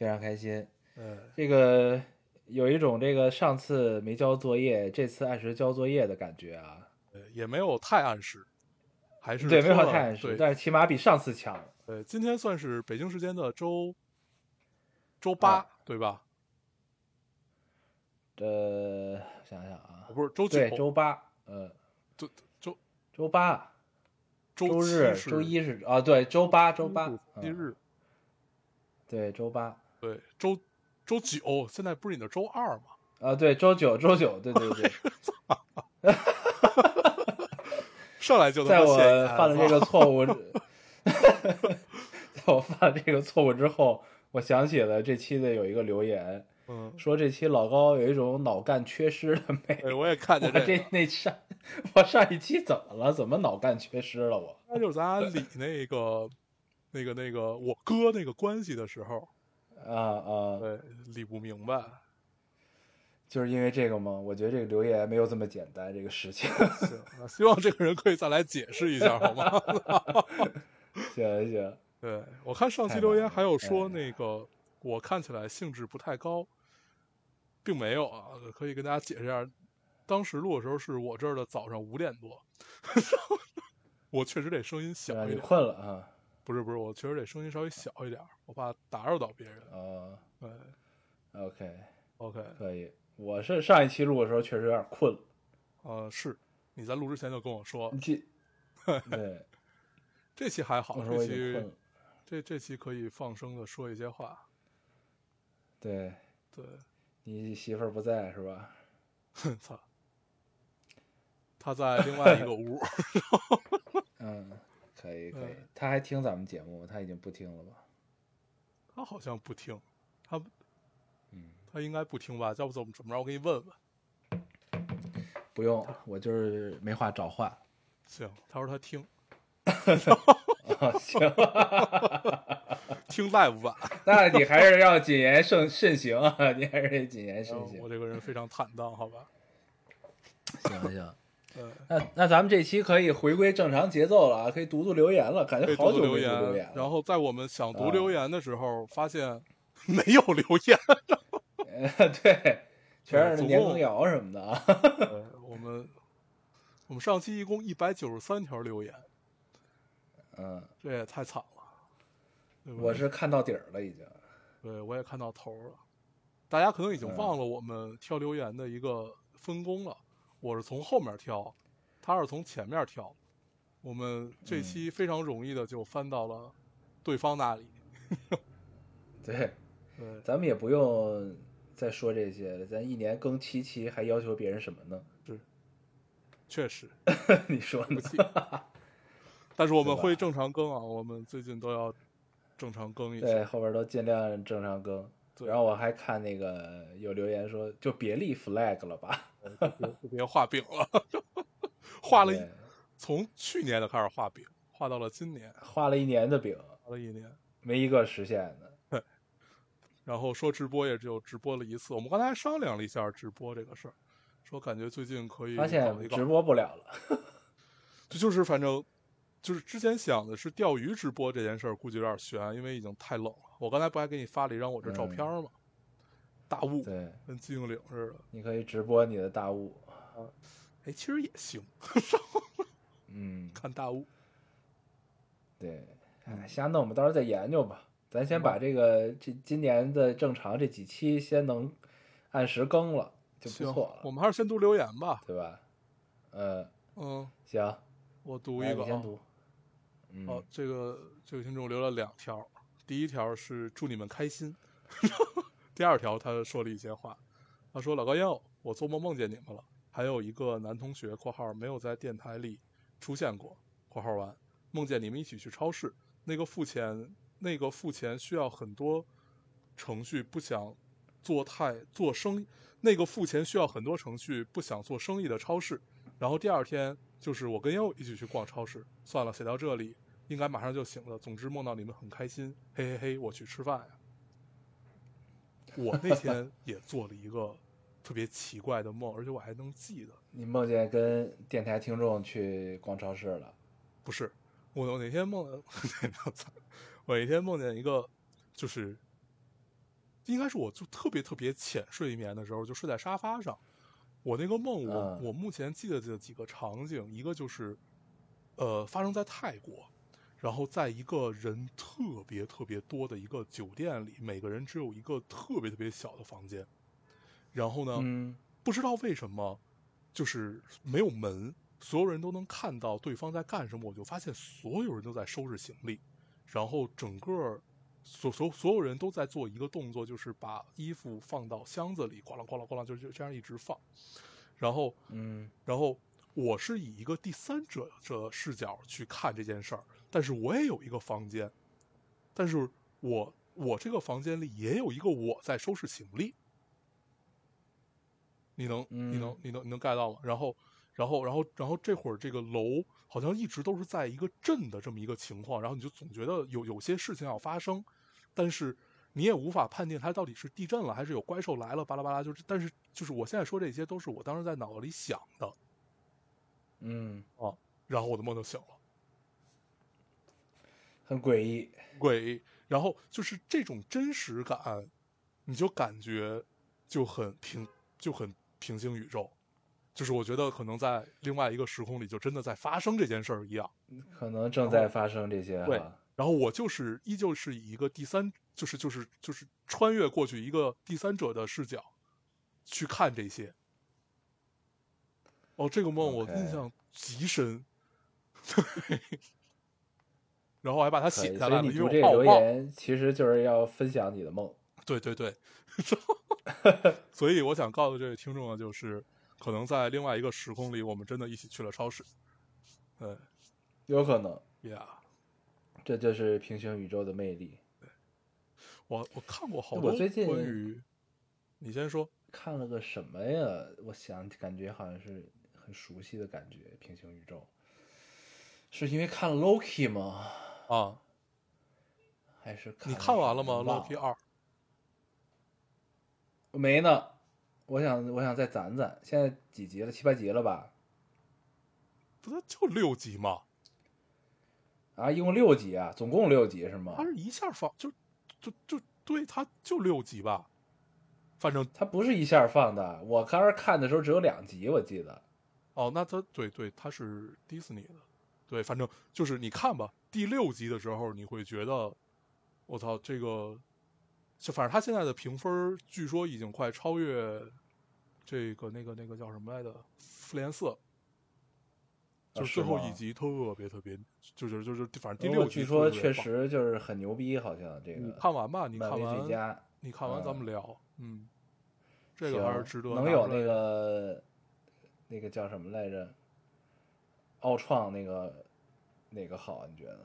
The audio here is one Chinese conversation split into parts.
非常开心。嗯，这个有一种这个上次没交作业，这次按时交作业的感觉啊。呃也没有太按时，还是对，没有太按时，但是起码比上次强。呃，今天算是北京时间的周周八，啊对吧？呃，想想啊，不是周九，对，周八，呃，周周周八，周周日、周一是啊，对，周八，周八周，七嗯日，对，周八，对，周周九，现在不是你的周二吗？啊，对，周九，周九，对对对，上来就在我犯了这个 错误，在我犯了这个错误之后，我想起了这期的有一个留言，嗯，说这期老高有一种脑干缺失的美。对，我也看见这见这，那上 我上一期怎么了？怎么脑干缺失了我？那就是咱俩理那个那个那个我哥那个关系的时候，啊啊，对，理不明白。就是因为这个吗？我觉得这个留言没有这么简单，这个事情。行，希望这个人可以再来解释一下，好吗？行行，对我看上期留言还有说哎那个我看起来兴致不太高，并没有啊，可以跟大家解释一下，当时录的时候是我这儿的早上五点多，我确实得声音小你一点，困了啊？不是不是，我确实得声音稍微小一点，我怕打扰到别人。呃对，OK，，OK，可以。我是上一期录的时候确实有点困了，呃，是你在录之前就跟我说你，记 对，这期还好，这期。这这期可以放声的说一些话，对对，你媳妇儿不在是吧？哼 操，他在另外一个屋。嗯，可以可以嗯。他还听咱们节目吗？他已经不听了吧？他好像不听，他嗯，他应该不听吧？要不怎么怎么着？我给你问问。不用，我就是没话找话。行，他说他听啊，行，听 live 版，那你还是要谨言慎慎行啊，你还是得谨言慎行。我这个人非常坦荡，好吧？行行，呃，那那咱们这期可以回归正常节奏了啊，可以读读留言了，感觉好久读读留没读留言了。然后在我们想读啊留言的时候，发现没有留言。呃，对，全是年羹尧什么的 我们我们上期一共一百九十三条留言，嗯，这也太惨了。我是看到底儿了已经。对，我也看到头了。大家可能已经嗯忘了我们挑留言的一个分工了。我是从后面挑，他是从前面挑。我们这嗯期非常容易的就翻到了对方那里。对，对，咱们也不用再说这些了，咱一年更七期，还要求别人什么呢？确实，你说呢。但是我们会正常更啊，我们最近都要正常更一对，后边都尽量正常更。对然后我还看那个有留言说，就别立 flag 了吧。就别 就别画饼了，画了从去年就开始画饼，画到了今年，画了一年的饼，画了一年。没一个实现的。然后说直播也只有直播了一次，我们刚才还商量了一下直播这个事儿，说感觉最近可以发现直，播不了了。这就是反正就是之前想的是钓鱼直播这件事儿，估计有点悬，因为已经太冷了。我刚才不还给你发了一张我这照片吗？大雾嗯对，跟金鹰岭似的，你可以直播你的大雾。哎，其实也行，嗯，看大雾。对，嗯哎，瞎弄吧，到时候再研究吧。咱先把这个这今年的正常这几期先能按时更了，就不错，了，我们还是先读留言吧。对吧？呃，嗯，行，我读一个啊。你先读。嗯，好，这个这个听众留了两条，第一条是祝你们开心，第二条他说了一些话，他说老高烟偶，我做梦梦见你们了，还有一个男同学（括号没有在电台里出现过）（括号完），梦见你们一起去超市，那个付钱那个付钱需要很多程序不想做太做生意，那个付钱需要很多程序不想做生意的超市。然后第二天就是我跟悠一起去逛超市，算了，写到这里应该马上就醒了。总之梦到你们很开心，嘿嘿嘿，我去吃饭呀。我那天也做了一个特别奇怪的梦，而且我还能记得。你梦见跟电台听众去逛超市了？不是，我我哪天梦见，我那天梦见一个，就是应该是我就特别特别浅睡眠的时候，就睡在沙发上。我那个梦，我、嗯我目前记得的几个场景，一个就是，呃，发生在泰国，然后在一个人特别特别多的一个酒店里，每个人只有一个特别特别小的房间，然后呢，嗯不知道为什么，就是没有门，所有人都能看到对方在干什么。我就发现所有人都在收拾行李，然后整个所所所有人都在做一个动作，就是把衣服放到箱子里，咣啷咣啷咣啷，就就这样一直放。然后，嗯然后我是以一个第三者的视角去看这件事儿，但是我也有一个房间，但是我我这个房间里也有一个我在收拾行李。你能你能嗯你能你能 get 到吗？然后然后然后然后这会儿这个楼好像一直都是在一个震的这么一个情况，然后你就总觉得有有些事情要发生，但是你也无法判定它到底是地震了还是有怪兽来了，巴拉巴拉，就是但是就是我现在说这些都是我当时在脑子里想的，嗯啊，然后我的梦就醒了。很诡异。诡异，然后就是这种真实感，你就感觉就很平，就很平行宇宙，就是我觉得可能在另外一个时空里就真的在发生这件事儿一样。可能正在发生这些对。然后我就是依旧是以一个第三，就是就是就是穿越过去一个第三者的视角去看这些。哦，这个梦我印象极深，对，然后我还把它写下来了，以你读这个留言，其实就是要分享你的梦。对对对，所以我想告诉这位听众呢，就是可能在另外一个时空里，我们真的一起去了超市。对有可能，，Yeah，这就是平行宇宙的魅力。对我我看过好多我最近关于，你先说。看了个什么呀？我想感觉好像是很熟悉的感觉。平行宇宙，是因为看了 Loki 吗？啊，还是看你看完了吗什么忘？Loki 二没呢。我想，我想再攒攒。现在几集了？七八集了吧？不是就六集吗？啊，一共六集啊，总共六集是吗他？是一下放就就就对，他就六集吧，反正他不是一下放的。我当时看的时候只有两集，我记得。哦，那他对对，他是迪士尼的，对，反正就是你看吧，第六集的时候你会觉得，我操，这个，就反正他现在的评分据说已经快超越这个那个那个叫什么来着，复联四，就是最后一集特别特别，就是就是反正第六集据说确实就是很牛逼，好像这你个看完吧，你看完，你看完咱们嗯。聊，嗯，这个还是值得能有那个那个叫什么来着？奥创那个哪个好？你觉得？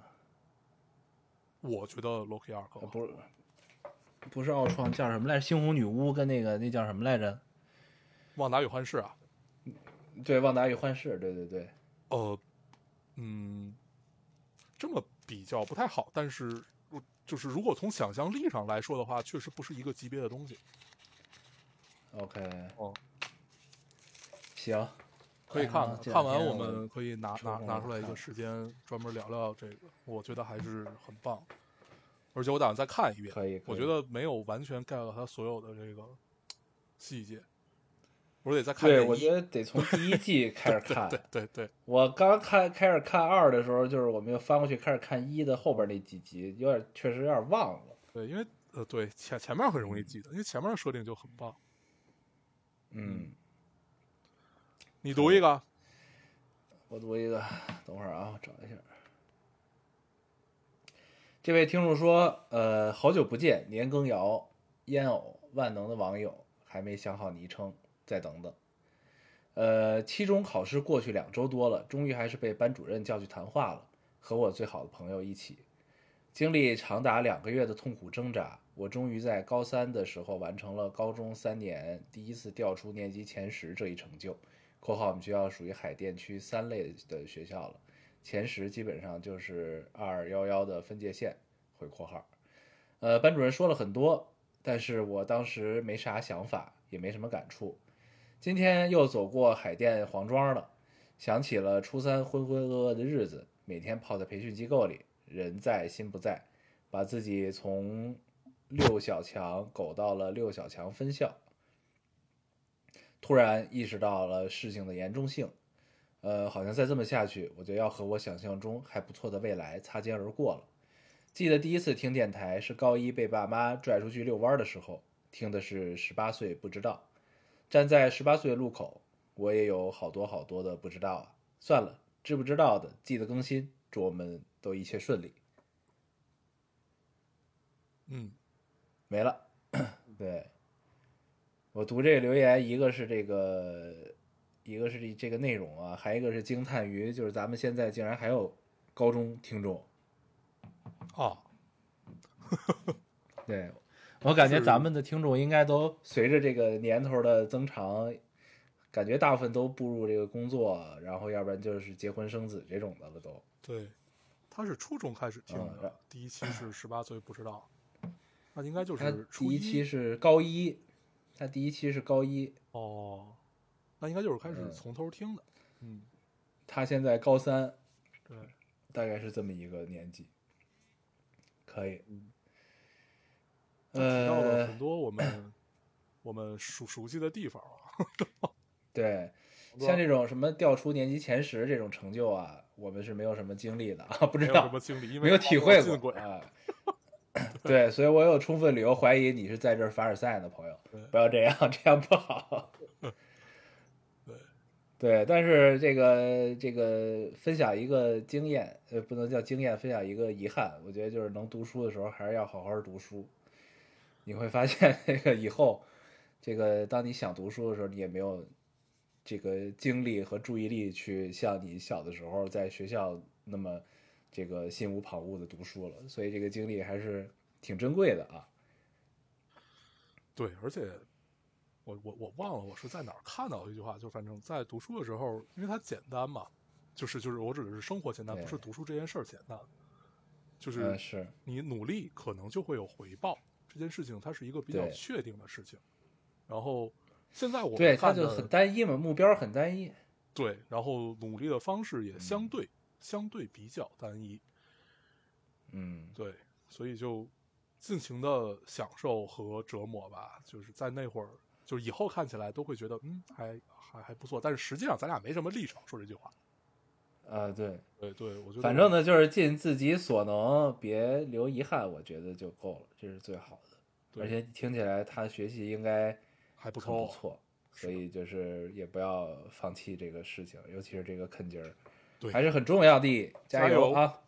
我觉得 Loki 二更好呃不是，不是奥创，叫什么来着？猩红女巫跟那个那叫什么来着？旺达与幻视啊，对，旺达与幻视，对对对，呃，嗯，这么比较不太好，但是我就是如果从想象力上来说的话，确实不是一个级别的东西。OK，哦，行，可以看看，看完我们可以拿拿拿出来一个时间专门聊聊这个，我觉得还是很棒。而且我打算再看一遍，可以，我觉得没有完全 get 到它所有的这个细节，我得再看一对，遍我觉得得从第一季 开始看。对对对，我刚看开始看二的时候，就是我们又翻过去开始看一的后边那几集，有点确实有点忘了。对，因为呃，对前前面很容易记得，因为前面的设定就很棒。嗯，你读一个，我读一个，等会儿啊，我找一下。这位听众说：“呃，好久不见，年羹尧、烟偶、万能的网友，还没想好昵称，再等等。呃，期中考试过去两周多了，终于还是被班主任叫去谈话了，和我最好的朋友一起。经历长达两个月的痛苦挣扎，我终于在高三的时候完成了高中三年第一次调出年级前十这一成就。（括号我们学校属于海淀区三类的学校了，前十基本上就是二幺幺的分界线。）回括号。呃，班主任说了很多，但是我当时没啥想法，也没什么感触。今天又走过海淀黄庄了，想起了初三浑浑噩噩的日子，每天泡在培训机构里，人在心不在，把自己从六小强苟到了六小强分校。突然意识到了事情的严重性，呃，好像再这么下去，我就要和我想象中还不错的未来擦肩而过了。记得第一次听电台是高一被爸妈拽出去遛弯儿的时候，听的是十八岁不知道。站在十八岁的路口，我也有好多好多的不知道啊。算了，知不知道的记得更新，祝我们都一切顺利。嗯，没了。对，我读这个留言，一个是这个，一个是这这个内容啊，还一个是惊叹于就是咱们现在竟然还有高中听众。哦，对，我感觉咱们的听众应该都随着这个年头的增长，感觉大部分都步入这个工作，然后要不然就是结婚生子这种的了都。对，他是初中开始听嗯的，第一期是十八岁不知道，那应该就是初第一期是高一，他第一期是高一，哦，那应该就是开始嗯从头听的。嗯，他现在高三，对，大概是这么一个年纪。可以，嗯提到了呃很，多我们我们熟熟悉的地方啊。对，像这种什么调出年级前十这种成就啊，我们是没有什么经历的啊，不知道什么经历，因为没有体会。过啊。对，所以我有充分理由怀疑你是在这儿凡尔赛的，朋友，不要这样，这样不好。对，对，但是这个这个分享一个经验，呃，不能叫经验，分享一个遗憾，我觉得就是能读书的时候还是要好好读书。你会发现，这个以后，这个当你想读书的时候，你也没有这个精力和注意力去像你小的时候在学校那么这个心无旁骛的读书了，所以这个经历还是挺珍贵的啊。对，而且我我我忘了我是在哪儿看到的一句话，就反正在读书的时候，因为它简单嘛，就是就是我指的是生活简单，不是读书这件事儿简单，就嗯，是是，你努力可能就会有回报，这件事情它是一个比较确定的事情。然后现在我对，它就很单一嘛，目标很单一。对，然后努力的方式也嗯相对、相对比较单一，嗯，对，所以就尽情的享受和折磨吧。就是在那会儿，就是以后看起来都会觉得，嗯，还还还不错。但是实际上咱俩没什么立场说这句话。啊，对，对对，我觉得反正呢，就是尽自己所能，别留遗憾，我觉得就够了，这是最好的。而且听起来他学习应该还不错，不错，所以就是也不要放弃这个事情，尤其是这个啃劲儿，对。还是很重要的，加油油啊！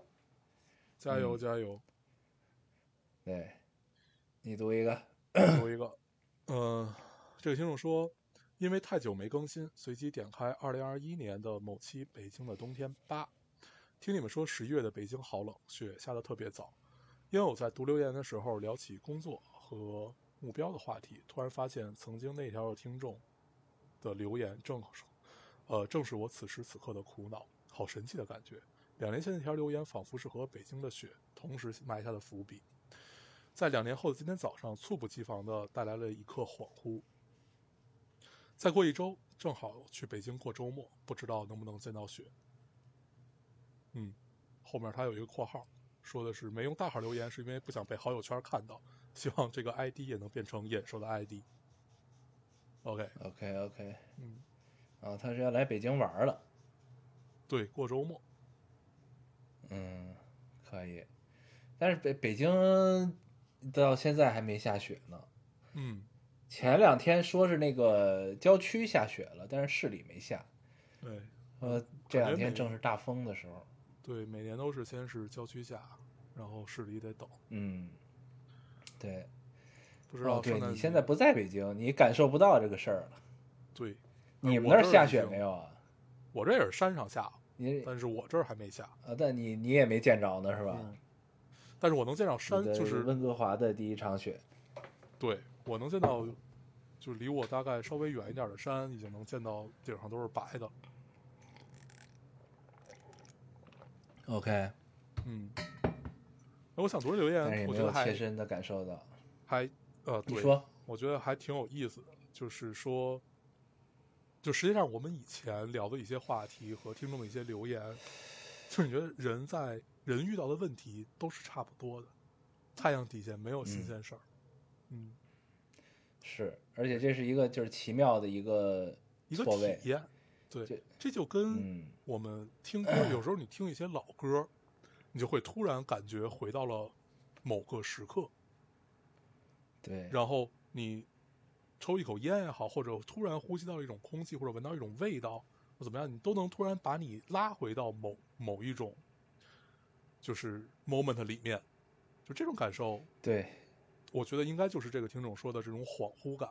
加油。嗯。加油！对，你读一个，读一个，嗯、这个听众说，因为太久没更新，随机点开二零二一年的某期《北京的冬天八》，听你们说十一月的北京好冷，雪下的特别早。因为我在读留言的时候聊起工作和目标的话题，突然发现曾经那条听众的留言正是，呃，正是我此时此刻的苦恼，好神奇的感觉。两年前那条留言仿佛是和北京的雪同时埋下的伏笔，在两年后的今天早上，猝不及防的带来了一刻恍惚。再过一周，正好去北京过周末，不知道能不能见到雪。嗯，后面他有一个括号，说的是没用大号留言是因为不想被好友圈看到，希望这个 ID 也能变成眼熟的 ID。OK，OK OK，嗯，啊，他是要来北京玩了，对，过周末，嗯，可以，但是北北京到现在还没下雪呢。嗯，前两天说是那个郊区下雪了，但是市里没下。对呃，这两天正是大风的时候。对，每年都是先是郊区下，然后市里得等，嗯，对。不知道哦，对你现在不在北京，你感受不到这个事儿了。对，你们那儿下雪没有啊？我这也是山上下，你但是我这儿还没下。啊，但你你也没见着呢，是吧？嗯，但是我能见到山，就是温哥华的第一场雪。对我能见到，就是离我大概稍微远一点的山，已经能见到顶上都是白的。OK，嗯，那我想读这留言，但是也没有我觉得还切身的感受到。还呃，对，你说，我觉得还挺有意思的，就是说，就实际上我们以前聊的一些话题和听众的一些留言，就是你觉得人在人遇到的问题都是差不多的，太阳底下没有新嗯。鲜事儿，嗯，是，而且这是一个就是奇妙的一个一个体验，对这，这就跟嗯。我们听歌，有时候你听一些老歌，你就会突然感觉回到了某个时刻，对，然后你抽一口烟也好，或者突然呼吸到一种空气，或者闻到一种味道，或怎么样，你都能突然把你拉回到某某一种就是 moment 里面，就这种感受，对，我觉得应该就是这个听众说的这种恍惚感。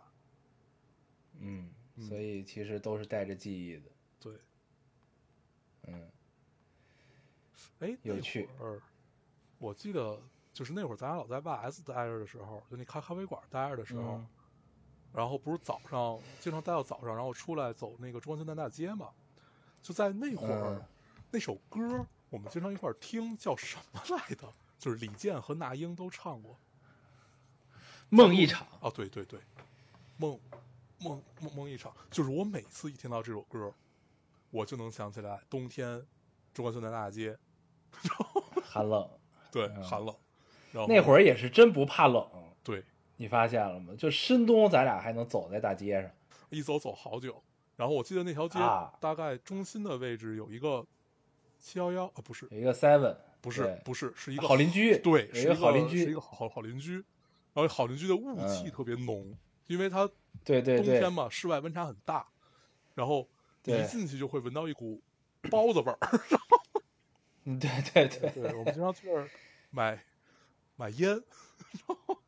嗯，嗯。所以其实都是带着记忆的。对，嗯，哎，有趣。会儿我记得就是那会儿咱俩老在 YS 待着的时候，就那咖咖啡馆待着的时候，嗯然后不是早上经常待到早上，然后出来走那个中关村南大街嘛，就在那会儿、嗯那首歌我们经常一块儿听，叫什么来的？就是李健和那英都唱过。梦一场。啊，对对对，梦梦梦梦一场，就是我每次一听到这首歌，我就能想起来冬天中关村南大街，寒冷，对，嗯寒冷。然后那会儿也是真不怕冷，对，你发现了吗？就深冬，咱俩还能走在大街上。一走走好久。然后我记得那条街啊大概中心的位置有一个七幺幺啊，不是有一个 Seven，不是不是是一个好邻居，对，是一个好邻居是一个，好好邻居。然后好邻居的雾气嗯特别浓，因为它对对对冬天，嘛，室外温差很大，然后你一进去就会闻到一股包子味儿。嗯对对对，对，我们经常去那儿买买烟，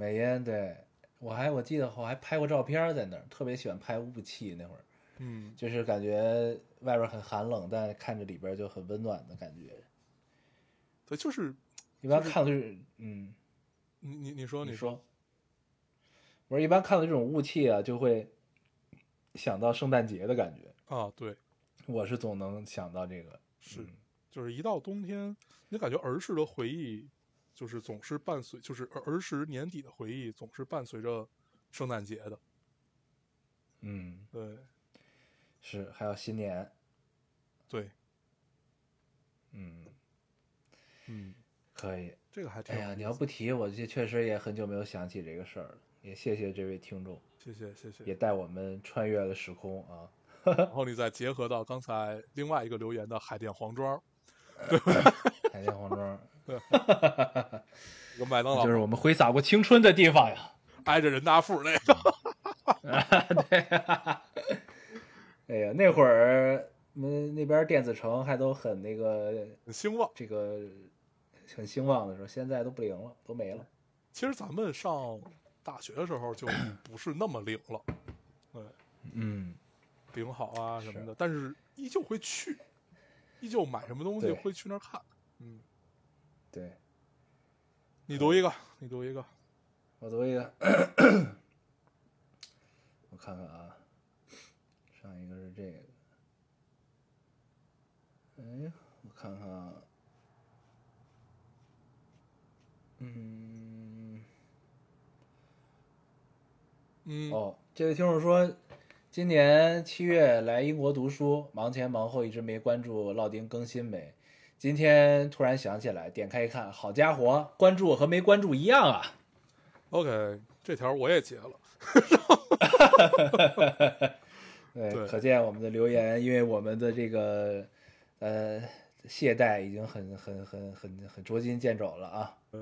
美烟，对我还我记得我还拍过照片在那儿，特别喜欢拍雾气那会儿，嗯，就是感觉外边很寒冷，但看着里边就很温暖的感觉。对，就是一般看的就是嗯，你你你说你说，说，我说一般看到这种雾气啊，就会想到圣诞节的感觉。啊，对，我是总能想到这个，是嗯就是一到冬天，你感觉儿时的回忆，就是总是伴随，就是儿儿时年底的回忆，总是伴随着圣诞节的。嗯，对是，还有新年，对，嗯，嗯，可以。这个还挺哎呀，你要不提，我这确实也很久没有想起这个事儿了。也谢谢这位听众，谢谢谢谢。也带我们穿越了时空啊。然后 你再结合到刚才另外一个留言的海淀黄庄，海淀黄庄，一个麦当劳就是我们挥洒过青春的地方呀。挨着人大附那个。对、哎呀，那会儿我们那边电子城还都很那个很兴旺。这个很兴旺的时候，现在都不灵了，都没了。其实咱们上大学的时候就不是那么灵了，对，嗯，顶好啊什么的，但是依旧会去，依旧买什么东西会去那儿看。嗯，对，你读一个，你读一个。我读一个，我看看啊，上一个是这个，哎，我看看啊，嗯，嗯，哦，这位听众说，今年七月来英国读书，忙前忙后一直没关注烙丁更新没。今天突然想起来，点开一看，好家伙，关注和没关注一样啊！OK，这条我也截了。对，对可见我们的留言，因为我们的这个呃懈怠已经很很很很很捉襟见肘了啊。对，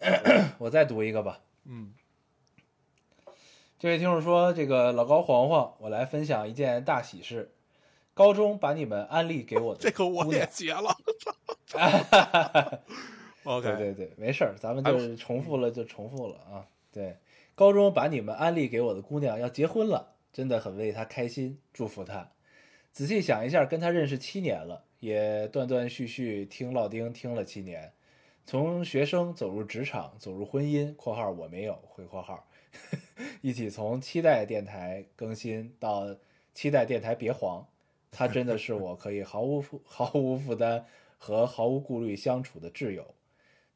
我再读一个吧。嗯，这位听众说：“这个老高黄黄，我来分享一件大喜事。高中把你们安利给我的 这个我也姑娘截了。OK，对对对，没事儿，咱们就是重复了就重复了啊。对，高中把你们安利给我的姑娘要结婚了，真的很为她开心，祝福她。仔细想一下，跟她认识七年了，也断断续续听老丁听了七年，从学生走入职场，走入婚姻（括号我没有回括号），一起从期待电台更新到期待电台别黄，他真的是我可以毫无负 毫无负担和毫无顾虑相处的挚友。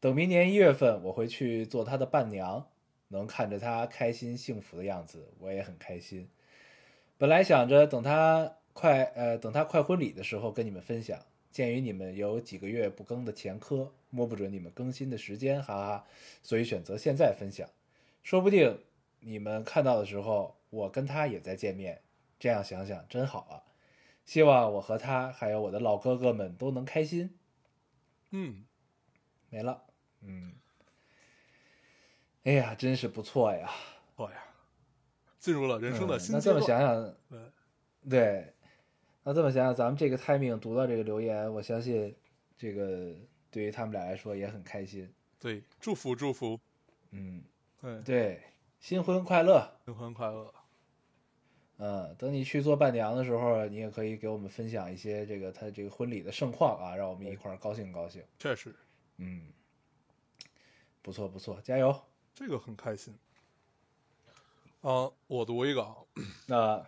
等明年一月份，我会去做他的伴娘，能看着他开心幸福的样子，我也很开心。本来想着等他快呃等他快婚礼的时候跟你们分享，鉴于你们有几个月不更的前科，摸不准你们更新的时间，哈哈，所以选择现在分享。说不定你们看到的时候，我跟他也在见面，这样想想真好啊！希望我和他还有我的老哥哥们都能开心。嗯，没了，嗯，哎呀，真是不错呀！错呀，进入了人生的嗯新阶段。那这么想想，对，对，那这么想想，咱们这个 timing 读到这个留言，我相信这个对于他们俩来说也很开心。对，祝福祝福，嗯，对，对，新婚快乐。新婚快乐。嗯，等你去做伴娘的时候，你也可以给我们分享一些这个他这个婚礼的盛况啊，让我们一块儿高兴高兴。确实，嗯，不错不错，加油。这个很开心。啊，我读一个啊，那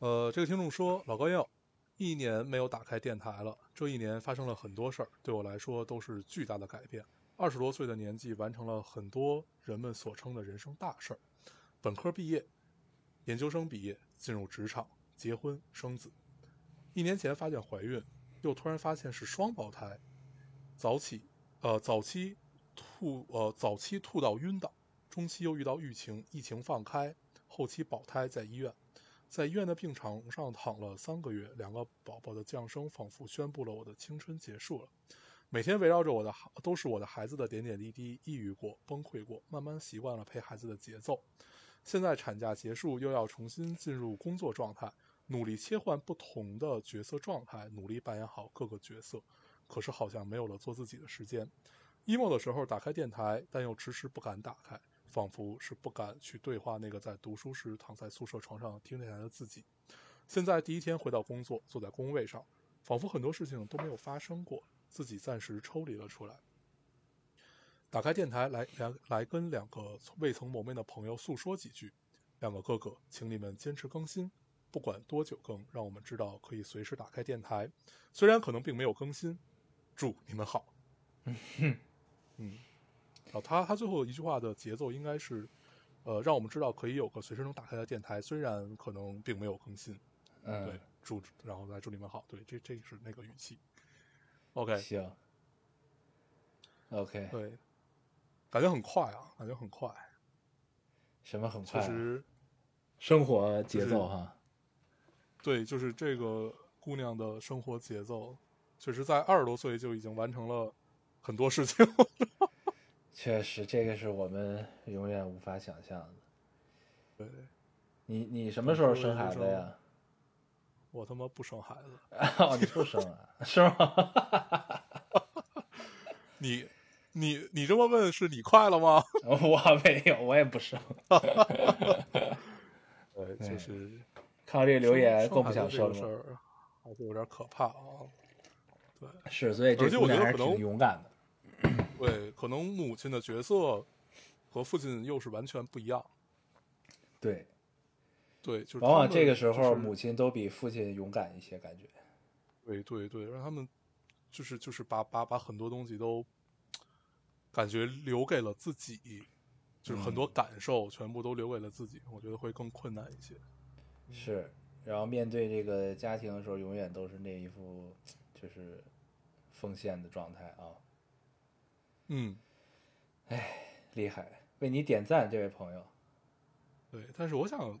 呃，这个听众说，老高要一年没有打开电台了，这一年发生了很多事儿，对我来说都是巨大的改变。二十多岁的年纪，完成了很多人们所称的人生大事儿：本科毕业，研究生毕业，进入职场，结婚生子。一年前发现怀孕，又突然发现是双胞胎，早起，呃，早期吐，呃，早期吐到晕倒，中期又遇到疫情，疫情放开，后期保胎在医院。在医院的病床上躺了三个月，两个宝宝的降生仿佛宣布了我的青春结束了。每天围绕着我的孩都是我的孩子的点点滴滴，抑郁过，崩溃过，慢慢习惯了陪孩子的节奏。现在产假结束，又要重新进入工作状态，努力切换不同的角色状态，努力扮演好各个角色。可是好像没有了做自己的时间。emo 的时候打开电台，但又迟迟不敢打开，仿佛是不敢去对话那个在读书时躺在宿舍床上听电台的自己。现在第一天回到工作，坐在工位上，仿佛很多事情都没有发生过，自己暂时抽离了出来。打开电台来来来跟两个未曾谋面的朋友诉说几句。两个哥哥，请你们坚持更新，不管多久更，让我们知道可以随时打开电台。虽然可能并没有更新，祝你们好。嗯，然后他他最后一句话的节奏应该是，呃，让我们知道可以有个随时能打开的电台，虽然可能并没有更新。嗯对嗯，，祝然后来祝你们好。对，这这是那个语气。OK，行，OK，对，感觉很快啊，感觉很快。什么很快啊？确实，生活节就是奏哈。对，就是这个姑娘的生活节奏，确实在二十多岁就已经完成了很多事情。确实，这个是我们永远无法想象的。对，你你什么时候生孩子呀？我他妈不生孩子，哦，你不生啊？是吗？你你你这么问，是你快了吗？我没有，我也不生。对，对就是看到这个留言，更不想生孩子这个生了。事儿，还是有点可怕啊。对是，所以这而且姑娘还是挺我觉得可能勇敢的。对，可能母亲的角色和父亲又是完全不一样。对，对，就是往往这个时候，母亲都比父亲勇敢一些，感觉。对对对，让他们就是就是把把把很多东西都感觉留给了自己，就是很多嗯感受全部都留给了自己，我觉得会更困难一些。是，然后面对这个家庭的时候，永远都是那一副就是奉献的状态啊，嗯，哎厉害！为你点赞，这位朋友。对，但是我想，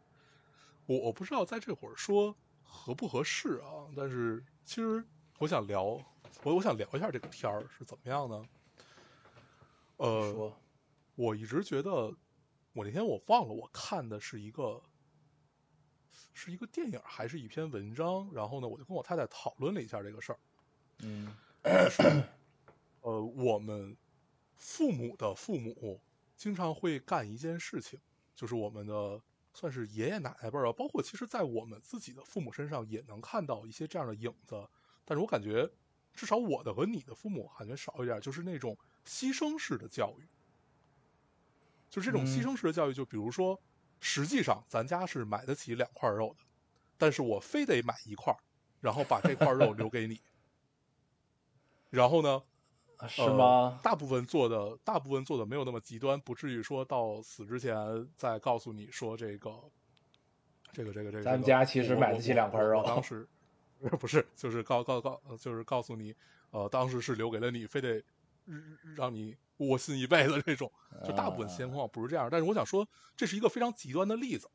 我我不知道在这会儿说合不合适啊，但是其实我想聊，我我想聊一下这个天儿是怎么样呢？呃，我一直觉得，我那天我忘了我看的是一个，是一个电影还是一篇文章，然后呢，我就跟我太太讨论了一下这个事儿。嗯呃，我们父母的父母经常会干一件事情，就是我们的算是爷爷奶奶辈儿啊，包括其实在我们自己的父母身上也能看到一些这样的影子。但是我感觉至少我的和你的父母感觉少一点，就是那种牺牲式的教育。就这种牺嗯牲式的教育，就比如说，实际上咱家是买得起两块肉的，但是我非得买一块，然后把这块肉留给你。然后呢，啊是呃吗？大部分做的，大部分做的没有那么极端，不至于说到死之前再告诉你说这个，这个这个这个。咱们家其实买得起两块肉当时 不是，就是告告告，呃就是告诉你，呃，当时是留给了你，非得让让你窝心一辈子这种。就大部分情况不是这样，但是我想说，这是一个非常极端的例子。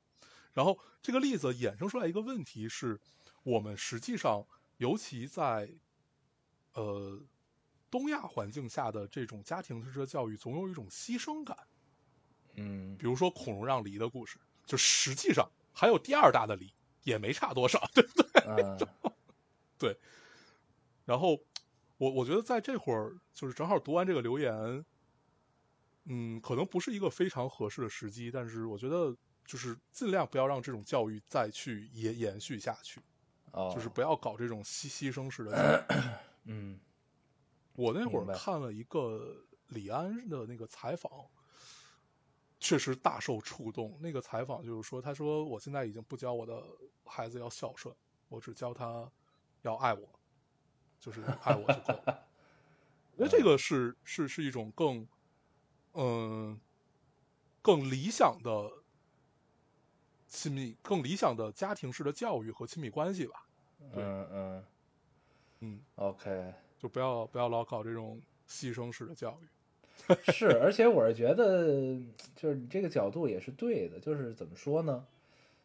然后这个例子衍生出来一个问题是，我们实际上，尤其在呃东亚环境下的这种家庭式的教育，总有一种牺牲感。嗯比如说孔融让梨的故事，就实际上还有第二大的梨，也没差多少，对不对？对然后我我觉得在这会儿，就是正好读完这个留言，嗯，可能不是一个非常合适的时机，但是我觉得就是尽量不要让这种教育再去延延续下去，哦，就是不要搞这种牺牺牲式的教育。嗯 我那会儿看了一个李安的那个采访，确实大受触动。那个采访就是说，他说我现在已经不教我的孩子要孝顺，我只教他要爱我，就是爱我就够了。我觉得这个是是是一种更嗯更理想的亲密、更理想的家庭式的教育和亲密关系吧。对嗯嗯嗯，，OK，就不要不要老搞这种牺牲式的教育。是，而且我是觉得，就是你这个角度也是对的，就是怎么说呢？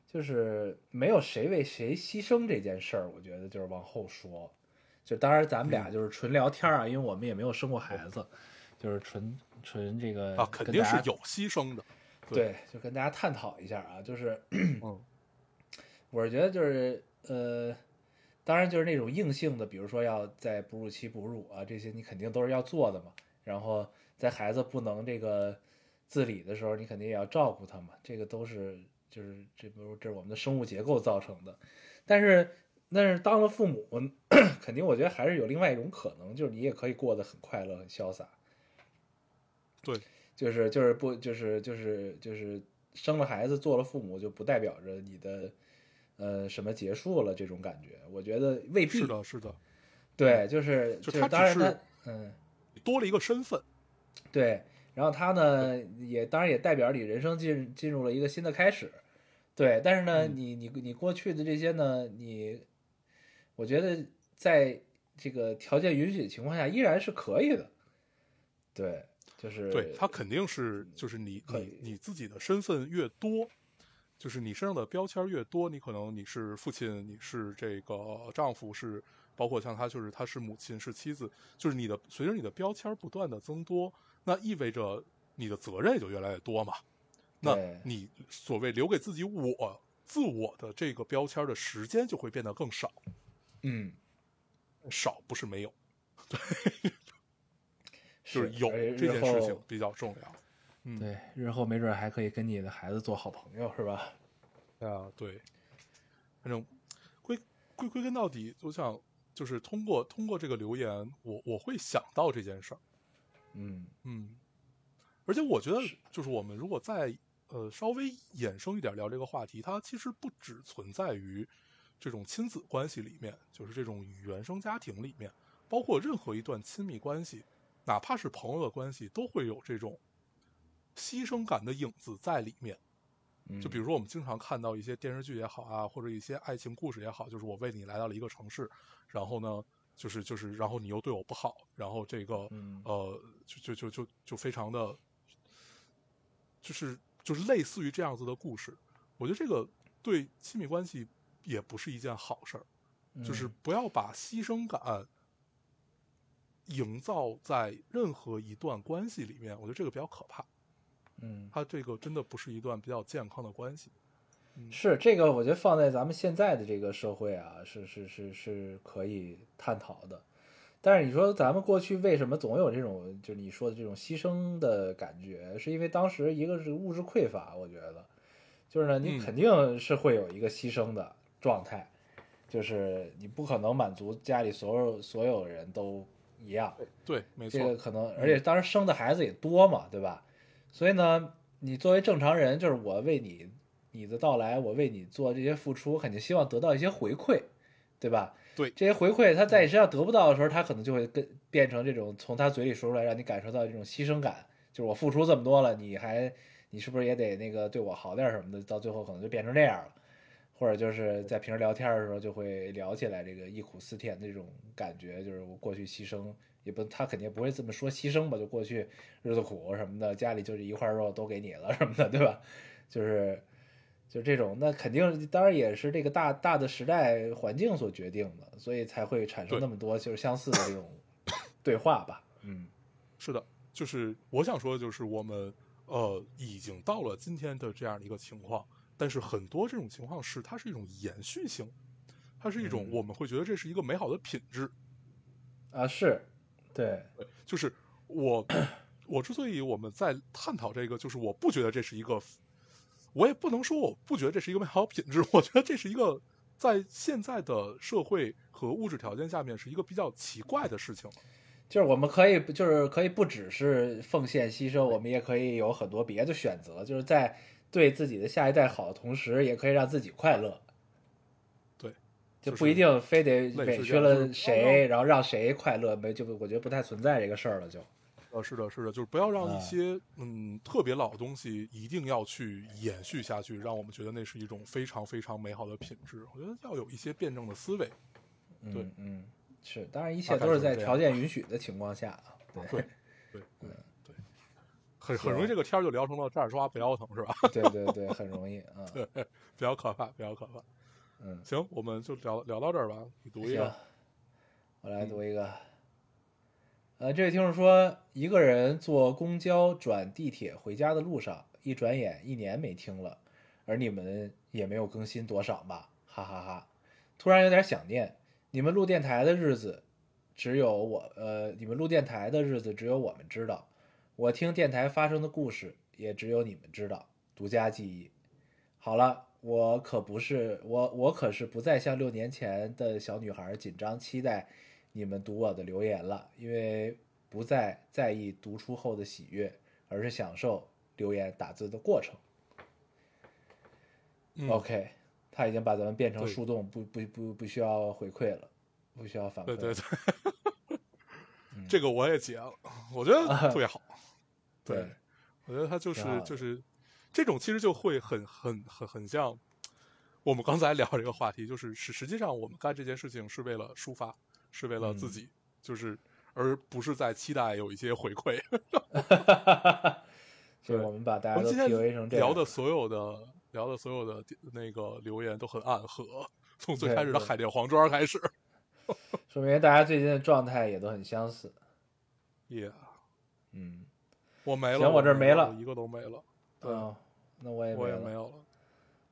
就是没有谁为谁牺牲这件事儿，我觉得就是往后说。就当然咱们俩嗯就是纯聊天啊，因为我们也没有生过孩子，就是纯纯这个啊，肯定是有牺牲的。对，就跟大家探讨一下啊，就是嗯 我是觉得就是呃，当然就是那种硬性的，比如说要在哺乳期哺乳啊，这些你肯定都是要做的嘛。然后在孩子不能这个自理的时候，你肯定也要照顾他嘛，这个都是就是这不这是我们的生物结构造成的。但是但是当了父母，肯定我觉得还是有另外一种可能，就是你也可以过得很快乐、很潇洒。对，就是就是不就是就是就是生了孩子做了父母，就不代表着你的呃什么结束了这种感觉。我觉得未必。是的，是的，对，就是就是他当然他嗯多了一个身份。对，然后他呢也当然也代表你人生进进入了一个新的开始。对，但是呢，嗯你你你过去的这些呢，你我觉得在这个条件允许的情况下，依然是可以的。对，就是对他肯定是就是你你你自己的身份越多，就是你身上的标签越多，你可能你是父亲，你是这个丈夫，是包括像他就是他是母亲是妻子，就是你的随着你的标签不断的增多，那意味着你的责任也就越来越多嘛。那你所谓留给自己我自我的这个标签的时间就会变得更少，嗯，少不是没有，对就是有这件事情比较重要。嗯，对，日后没准还可以跟你的孩子做好朋友，是吧？啊，对，反正归归归根到底，我想就是通过通过这个留言，我我会想到这件事儿，嗯。嗯，而且我觉得就是我们如果再呃稍微衍生一点聊这个话题，它其实不只存在于这种亲子关系里面，就是这种原生家庭里面，包括任何一段亲密关系，哪怕是朋友的关系，都会有这种牺牲感的影子在里面。嗯，就比如说，我们经常看到一些电视剧也好啊，或者一些爱情故事也好，就是我为你来到了一个城市，然后呢，就是就是，然后你又对我不好，然后这个嗯呃，就就就就就非常的，就是就是类似于这样子的故事。我觉得这个对亲密关系也不是一件好事儿，就是嗯不要把牺牲感营造在任何一段关系里面，我觉得这个比较可怕。嗯，它这个真的不是一段比较健康的关系。嗯是这个，我觉得放在咱们现在的这个社会啊，是是是是可以探讨的。但是你说咱们过去为什么总有这种，就是你说的这种牺牲的感觉，是因为当时一个是物质匮乏，我觉得，就是呢，你嗯肯定是会有一个牺牲的状态，就是你不可能满足家里所有所有人都一样，对，没错这，个可能，而且当时生的孩子也多嘛，对吧？所以呢，你作为正常人，就是我为你你的到来，我为你做这些付出，肯定希望得到一些回馈，对吧？对这些回馈，他在你身上得不到的时候，他可能就会跟变成这种从他嘴里说出来，让你感受到这种牺牲感，就是我付出这么多了，你还你是不是也得那个对我好点儿什么的？到最后可能就变成这样了。或者就是在平时聊天的时候就会聊起来这个忆苦思甜的这种感觉，就是我过去牺牲，也不他肯定不会这么说牺牲吧，就过去日子苦什么的，家里就这一块肉都给你了什么的，对吧？就是就这种，那肯定当然也是这个大大的时代环境所决定的，所以才会产生那么多就是相似的这种对话吧。嗯，是的，就是我想说的就是我们呃已经到了今天的这样的一个情况，但是很多这种情况是它是一种延续性，它是一种嗯。我们会觉得这是一个美好的品质，啊是，对，对，就是我我之所以我们在探讨这个，就是我不觉得这是一个，我也不能说我不觉得这是一个美好品质，我觉得这是一个在现在的社会和物质条件下面是一个比较奇怪的事情。就是我们可以，就是可以不只是奉献牺牲，我们也可以有很多别的选择，就是在对自己的下一代好的同时，也可以让自己快乐。对，就不一定非得委屈了谁，然后让谁快乐，没就我觉得不太存在这个事儿了，就呃，是的，是的，就是不要让啊一些嗯特别老的东西一定要去延续下去，让我们觉得那是一种非常非常美好的品质。我觉得要有一些辩证的思维。对嗯嗯是，当然一切都是在条件允许的情况下啊，对对对对对，很很容易这个天儿就聊成了站着说话不腰疼，是吧？对对对，很容易啊，比较可怕，比较可怕。嗯，行，我们就聊聊到这儿吧。你读一行个，，我来嗯读一个。呃，这位听众说，一个人坐公交转地铁回家的路上，一转眼一年没听了，而你们也没有更新多少吧，哈哈哈突然有点想念你们录电台的日子，只有我呃，你们录电台的日子只有我们知道，我听电台发生的故事也只有你们知道，独家记忆。好了，我可不是我，我可是不再像六年前的小女孩紧张期待你们读我的留言了，因为不再在意读出后的喜悦，而是享受留言打字的过程。嗯 OK，他已经把咱们变成树洞，不不不不需要回馈了，不需要反馈了。对对对，嗯这个我也解了，我觉得特别好。对对，我觉得他就是就是这种，其实就会很很很很像我们刚才聊这个话题，就是实实际上我们干这件事情是为了抒发，是为了自嗯己，就是而不是在期待有一些回馈。所以我们把大家都我们今 PUA 成这样聊的所有的聊的所有的那个留言都很暗合，从最开始的海淀黄庄开始。说明大家最近的状态也都很相似。Yeah，、嗯，我没了，行我这没了一个都没了，对嗯，那我也我也没有了。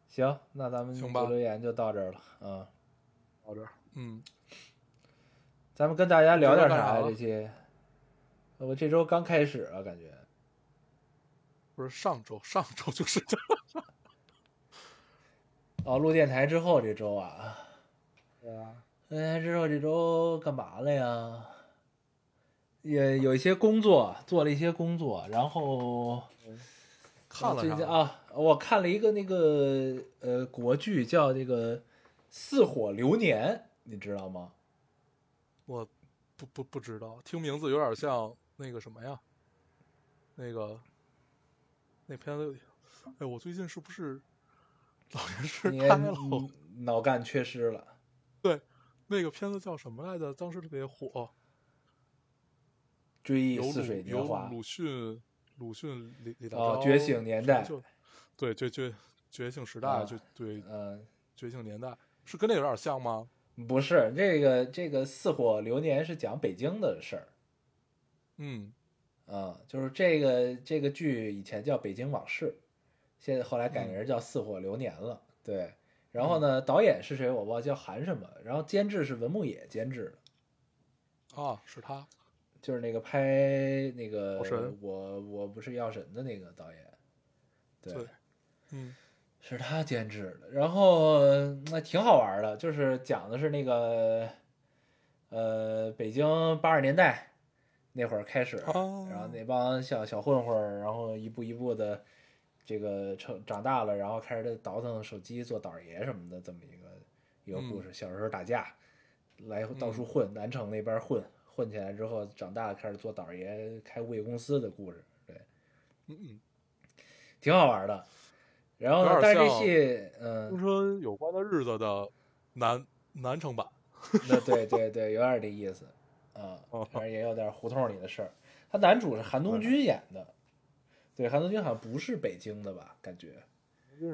行，那咱们读留言就到这儿了。嗯，到这儿，嗯，咱们跟大家聊点啥呀？这期我这周刚开始啊，感觉不是上周，上周就是哦，录电台之后这周啊，对啊，录电台之后这周干嘛了呀？也有一些工作，做了一些工作，然后看了啊，我看了一个那个呃国剧，叫那个《似火流年》，你知道吗？我不不不知道，听名字有点像那个什么呀？那个那片子，哎，我最近是不是老年痴你呆了？嗯脑干缺失了。对，那个片子叫什么来着？当时特别火，追忆似水年华，鲁迅，鲁迅李李大钊哦觉醒年代就对就就觉醒时代，啊就对呃、觉醒年代，是跟那有点像吗？不是这个这个《似火流年》是讲北京的事儿，嗯，啊、就是这个这个剧以前叫《北京往事》，现在后来改名叫《似火流年》了。对，然后呢，导演是谁我忘了，叫韩什么，然后监制是文牧野监制的，啊，是他，就是那个拍那个我我不是药神的那个导演。对，对，嗯是他监制的，然后那挺好玩的，就是讲的是那个呃北京八十年代那会儿开始，哦然后那帮小小混混，然后一步一步的这个成长大了，然后开始倒腾手机做倒爷什么的，这么一个一个故事。小时候打架，来到处混，南城那边混，混起来之后长大开始做倒爷，开物业公司的故事，对，嗯嗯，挺好玩的。然后，呢但是这戏，嗯青，春有关的日子的南南城版。那对对对，有点这意思，啊哦，反正也有点胡同里的事儿。他男主是韩东君演的，对，韩东君好像不是北京的吧？感觉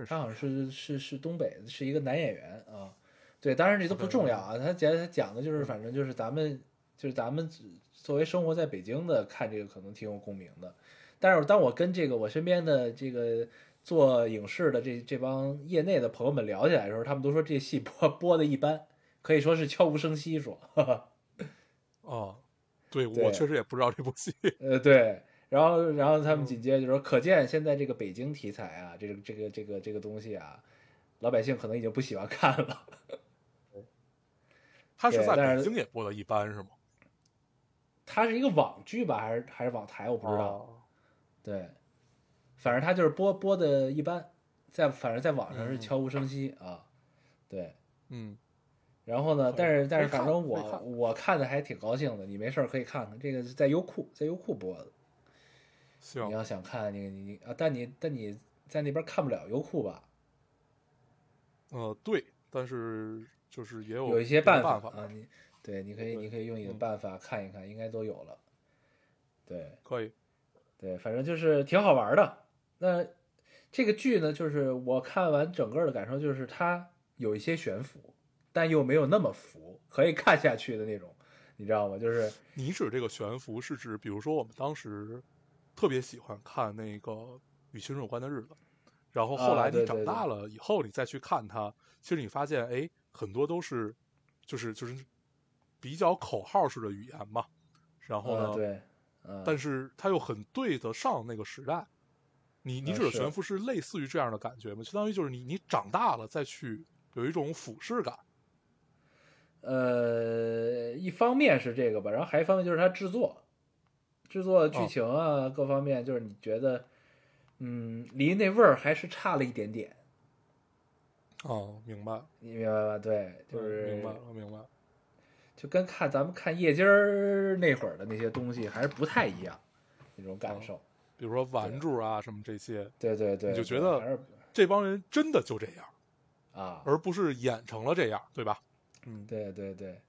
他好像是是是东北的，是一个男演员啊。对，当然这都不重要啊。他讲他讲的就是，反正就是咱们就是咱们作为生活在北京的看这个可能挺有共鸣的。但是当我跟这个我身边的这个做影视的这这帮业内的朋友们聊起来的时候，他们都说这戏播 播的一般，可以说是悄无声息说。啊，对对我确实也不知道这部戏。呃，对，然后然后他嗯们紧接着就说，可见现在这个北京题材啊，这个这个这个这个东西啊，老百姓可能已经不喜欢看了。他是在北京也播的一般是吗？它是一个网剧吧，还是还是网台，我不知道。哦对，反正它就是播播的一般，在反正在网上是嗯悄无声息啊。对，嗯，然后呢，但是但是反正我看我看的还挺高兴的，你没事儿可以看看，这个是在优酷在优酷播的。行你，要想看你你你啊，但你但你在那边看不了优酷吧？呃，对，但是就是也有有一些办法啊，你对，你可以你可以用你的嗯办法看一看，应该都有了。对可以。对，反正就是挺好玩的。那这个剧呢，就是我看完整个的感受就是它有一些悬浮，但又没有那么浮，可以看下去的那种，你知道吗？就是你指这个悬浮是指，比如说我们当时特别喜欢看那个《与青春有关的日子》，然后后啊来你长大了以后，你再去看它，其实你发现，哎，很多都是就是就是比较口号式的语言嘛。然后呢，啊，对，嗯，但是它又很对得上那个时代。你你指的悬浮是类似于这样的感觉吗？相当于就是你你长大了再去有一种俯视感。呃，一方面是这个吧，然后还一方面就是它制作，制作剧哦情啊，各方面就是你觉得，嗯，离那味儿还是差了一点点，哦，明白，你明白吧？对，就是嗯明白了，明白了。就跟看咱们看夜间儿那会儿的那些东西还是不太一样，那种感受。比如说玩住啊什么这些，对对对，你就觉得这帮人真的就这样，啊，而不是演成了这样，对吧？嗯，对对对，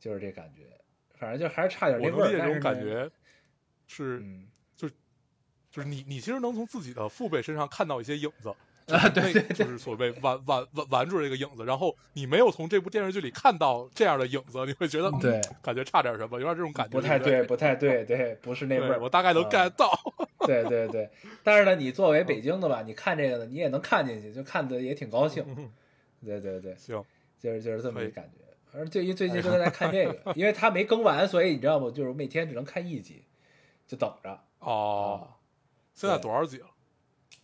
就是这感觉，反正就还是差点我那味儿。能理解这种感觉，是嗯，就是你你其实能从自己的父辈身上看到一些影子。啊，对就是所谓玩玩玩玩住这个影子，然后你没有从这部电视剧里看到这样的影子，你会觉得嗯对感觉差点什么，有点这种感觉，不太对对，不太对，对，不是那味，儿。我大概能啊 get 到。对对对，但是呢，你作为北京的吧，你看这个呢，你也能看进去，就看的也挺高兴。嗯对对对，行，就是就是这么一感觉。反正最近最近 都在看这个，因为它没更完，所以你知道吗？就是每天只能看一集，就等着。哦，现在多少集了？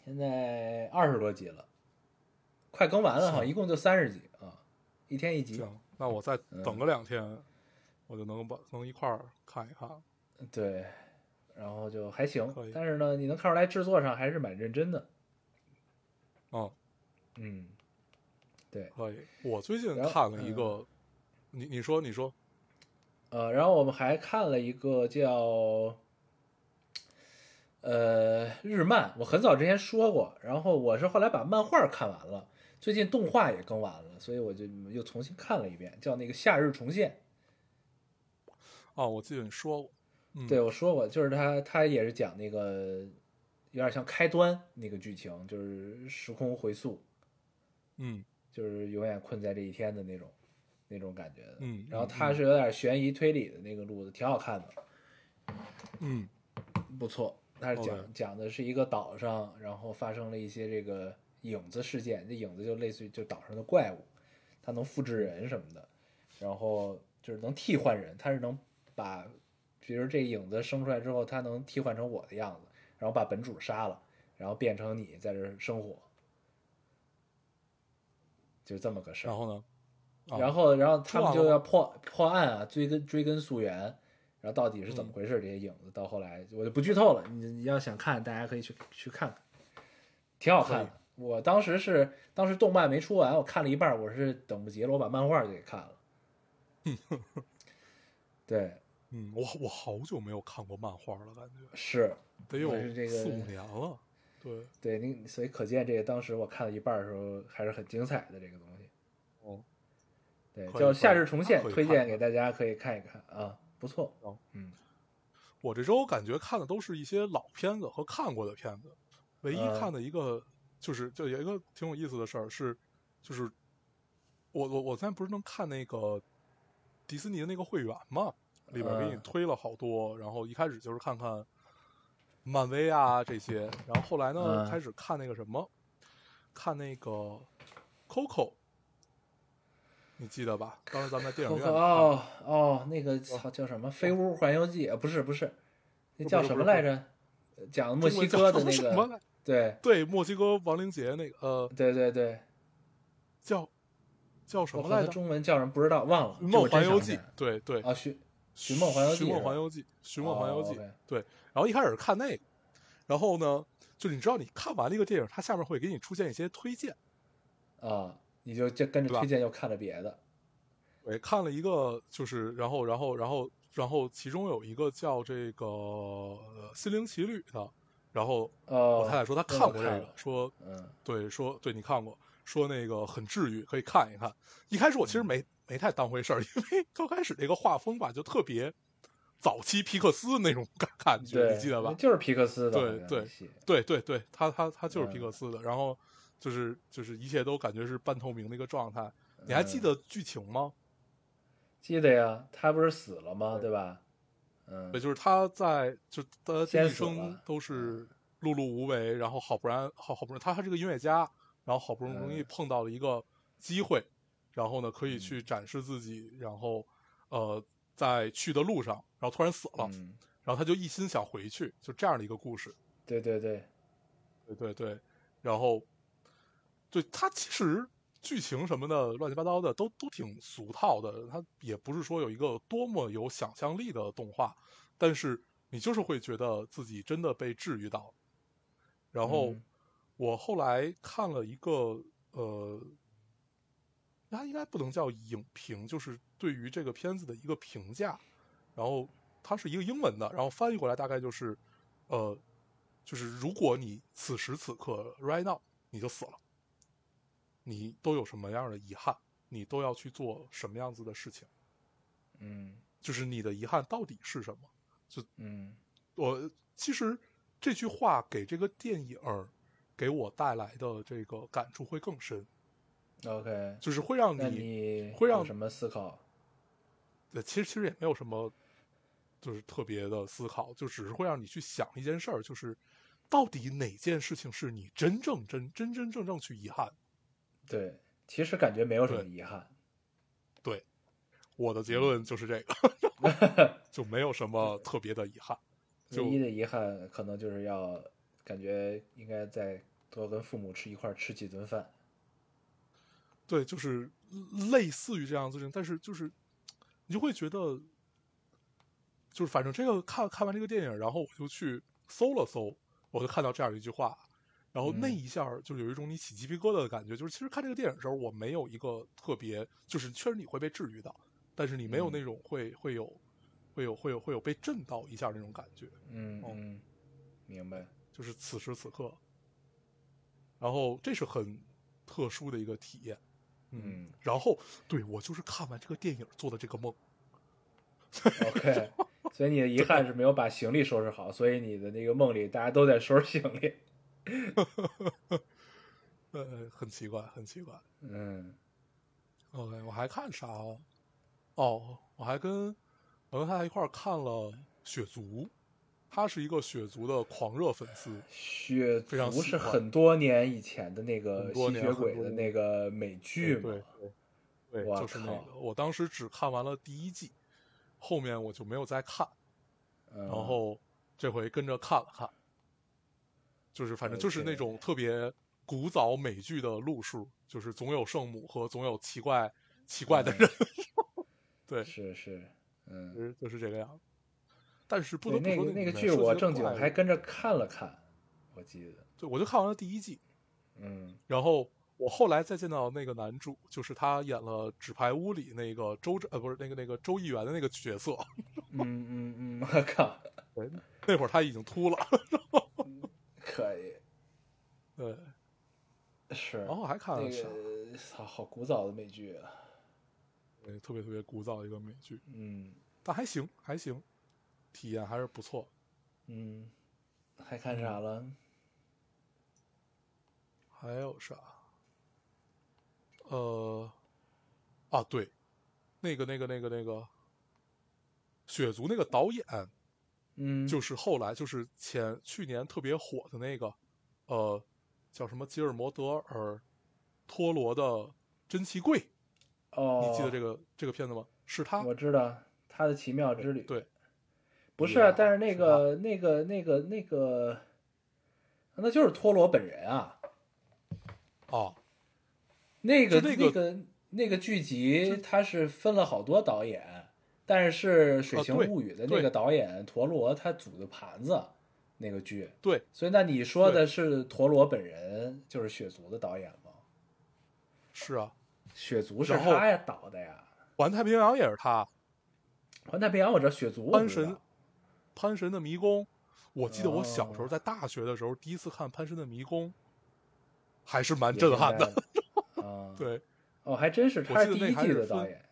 现在二十多集了，快更完了哈，行一共就三十集啊，一天一集。行，那我再嗯等个两天，我就能把能一块儿看一看。对，然后就还行，但是呢，你能看出来制作上还是蛮认真的。嗯，嗯，对，可以。我最近看了一嗯个，你你说你说，呃，然后我们还看了一个叫呃日漫，我很早之前说过，然后我是后来把漫画看完了，最近动画也更完了，所以我就又重新看了一遍，叫那个《夏日重现》。哦，我记得你说过，嗯，对，我说过，就是他，他也是讲那个有点像开端那个剧情，就是时空回溯，嗯。就是永远困在这一天的那种那种感觉的。嗯然后他是有点悬疑推理的那个路子，挺好看的，嗯。不错。他是讲讲的是一个岛上，然后发生了一些这个影子事件，这影子就类似于就岛上的怪物，它能复制人什么的，然后就是能替换人，它是能把，比如这影子生出来之后，它能替换成我的样子，然后把本主杀了，然后变成你在这生活，就这么个事儿。然后呢？啊然后，然后他们就要破破案啊，追根追根溯源，然后到底是怎么嗯回事？这些影子到后来我就不剧透了，你你要想看，大家可以去去看看，挺好看的。我当时是当时动漫没出完，我看了一半，我是等不及了，我把漫画就给看了。对，嗯，我我好久没有看过漫画了，感觉是，得有四五年了。对，对，你所以可见这个当时我看了一半的时候还是很精彩的这个东西。哦，对，叫《夏日重现推荐给大家可以看一看啊，不错。哦嗯，我这周感觉看的都是一些老片子和看过的片子，唯一嗯看的一个就是就有一个挺有意思的事儿是，就是我我我现在不是能看那个迪士尼的那个会员嘛，里边给你嗯推了好多，然后一开始就是看看漫威啊这些，然后后来呢、嗯开始看那个什么，看那个 Coco。你记得吧？当时咱们在电影院哦哦，那个操叫什么《飞屋环游记》啊？不是不是，那叫什么来着？呃讲墨西哥的那个，对对，墨西哥亡灵节那个呃对对对，叫叫什我么来着？中文叫什么不知道，忘了。寻梦环游记对对，啊，寻寻梦环游记寻梦环游记，寻梦环游记对。然后一开始看那个，然后呢，就你知道，你看完了一个电影，它下面会给你出现一些推荐。啊，你就就跟着吧推荐又看了别的，对，看了一个就是，然后然后然后然后其中有一个叫这个呃心灵奇旅的，然后哦，我太太说她看过这个说嗯对，说对你看过，说那个很治愈，可以看一看。一开始我其实嗯没没太当回事儿，因为刚开始这个画风吧，就特别早期皮克斯那种感感觉，你记得吧？就是皮克斯的，对对对对对，他他他就是皮嗯克斯的，然后就是就是一切都感觉是半透明的一个状态。你还记嗯得剧情吗？记得呀，他不是死了吗？对对吧？嗯对，，就是他在就他的一生都是碌碌无为，然后好不然好好不容易他还是个音乐家，然后好不容易嗯碰到了一个机会，然后呢可以嗯去展示自己，然后呃在去的路上，然后突然死了，嗯，然后他就一心想回去，就这样的一个故事。对对对，对对对，然后，对它其实剧情什么的乱七八糟的都都挺俗套的，它也不是说有一个多么有想象力的动画，但是你就是会觉得自己真的被治愈到。然后嗯。我后来看了一个呃，它应该不能叫影评，就是对于这个片子的一个评价，然后它是一个英文的，然后翻译过来大概就是，呃，就是如果你此时此刻 right now 你就死了，你都有什么样的遗憾？你都要去做什么样子的事情？嗯就是你的遗憾到底是什么？就嗯我其实这句话给这个电影儿给我带来的这个感触会更深，，OK，就是会让那你你会让有什么思考？对，其实其实也没有什么，就是特别的思考，就只是会让你去想一件事儿，就是到底哪件事情是你真正真真真正正去遗憾？对，其实感觉没有什么遗憾。对，我的结论就是这个，就没有什么特别的遗憾。唯一的遗憾可能就是要感觉应该再多跟父母吃一块儿吃几顿饭。对，就是类似于这样的事情，但是就是你就会觉得，就是反正这个看看完这个电影，然后我就去搜了搜，我就看到这样一句话，然后那嗯一下儿就有一种你起鸡皮疙瘩的感觉，就是其实看这个电影的时候，我没有一个特别，就是确实你会被治愈到，但是你没有那嗯种会会有会有会有会有被震到一下那种感觉，哦嗯嗯，明白。就是此时此刻，然后这是很特殊的一个体验。嗯然后对我就是看完这个电影做的这个梦，，OK。所以你的遗憾是没有把行李收拾好，所以你的那个梦里大家都在收拾行李。呃，很奇怪，很奇怪。嗯 OK，我还看啥了？哦，我还跟我跟他一块儿看了《血族》，他是一个血族的狂热粉丝。血族是很多年以前的那个多吸血鬼的那个美剧嘛对。就是那靠个。我当时只看完了第一季，后面我就没有再看。然然后这回跟着看了看，就是反正就是那种特别古早美剧的路数，就是总有圣母和总有奇怪奇怪的人，对，是是，嗯，就是这个样。子。但是不能说个那个剧我正经还跟着看了看，我记得，对，我就看完了第一季，嗯。然后我后来再见到那个男主，就是他演了《纸牌屋》里那个周呃不是那个那个周议员的那个角色，嗯嗯嗯，我靠，那会儿他已经秃了，可以，对，是，然后还看了那？个操，好古早的美剧啊，对，特别特别古早的一个美剧，嗯但还行还行，体验还是不错。嗯，还看啥了？还有啥？呃，啊对，那个那个那个那个，血族那个导演，嗯，就是后来就是前去年特别火的那个，呃，叫什么吉尔摩德尔托罗的珍奇柜，哦，你记得这个这个片子吗？是他，我知道他的奇妙之旅，对，不是啊，呀但是那是个那个那个那个，那就是托罗本人啊。哦，那个那个个那个剧集，他是分了好多导演，但是《水形物语》的那个导演陀螺他组的盘子那个剧，对，所以那你说的是陀螺本人就是血族的导演吗？是啊，血族是他呀导的呀，环太平洋也是他，环太平洋我知道，雪族潘神。潘神的迷宫，我记得我小时候哦在大学的时候第一次看潘神的迷宫，还是蛮震撼的。啊，对哦，还真是，我他是第一季的导演。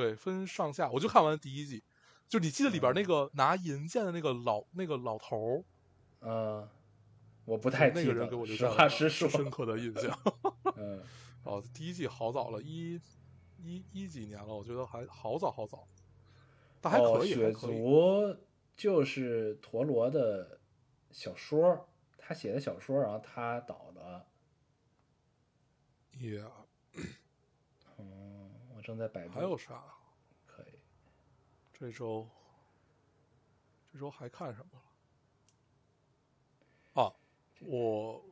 对，分上下，我就看完第一季。就你记得里边那个拿银剑的那个老那个老头儿，嗯，我不太记得了，那个人给我留实下了。深刻的印象。嗯，哦，第一季好早了，一一一几年了，我觉得还好早好早，但还哦，可以，雪还可以。族就是陀螺的小说，他写的小说，然后他导的。也嗯，我正在百度。还有啥？可以。这周这周还看什么了？啊，我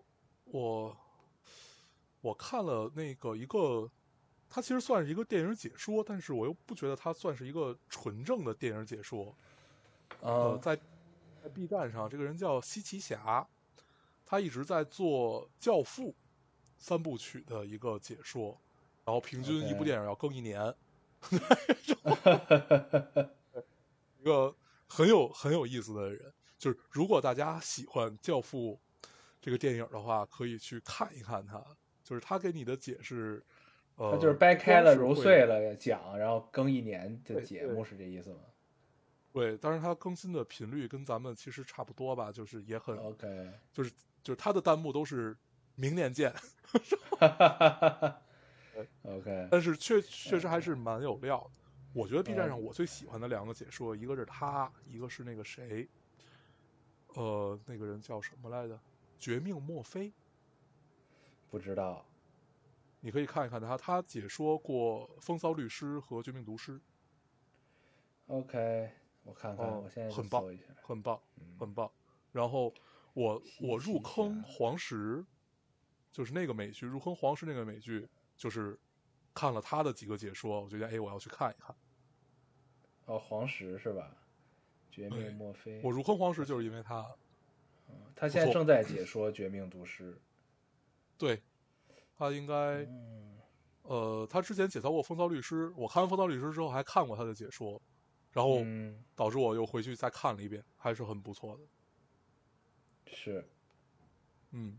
我我看了那个一个，它其实算是一个电影解说，但是我又不觉得它算是一个纯正的电影解说。呃，啊，在在 B 站上，这个人叫西奇侠，他一直在做《教父》三部曲的一个解说，然后平均一部电影要更一年，一个很有很有意思的人。就是如果大家喜欢《教父》这个电影的话，可以去看一看他。就是他给你的解释，呃，他就是掰开了揉碎了讲，然后更一年的节目，是这意思吗对，但是它更新的频率跟咱们其实差不多吧，就是也很，？OK，就是就是他的弹幕都是明年见，OK，但是确确实还是蛮有料的。我觉得 B 站上我最喜欢的两个解说，一个是他，一个是那个谁，呃，那个人叫什么来着？绝命墨菲，不知道。你可以看一看他，他解说过《风骚律师》和《绝命毒师》，OK，我看看，哦我现在很棒搜一下。很棒，嗯很棒。然后我我入坑黄石，就是那个美剧，入坑黄石那个美剧，就是看了他的几个解说，我觉得哎，我要去看一看。哦，黄石是吧？绝命墨菲。我入坑黄石就是因为他，嗯他现在正在解说《绝命毒师》。对，他应该嗯，呃，他之前解操过《风骚律师》，我看完《风骚律师》之后还看过他的解说，然后嗯，导致我又回去再看了一遍，还是很不错的。是嗯，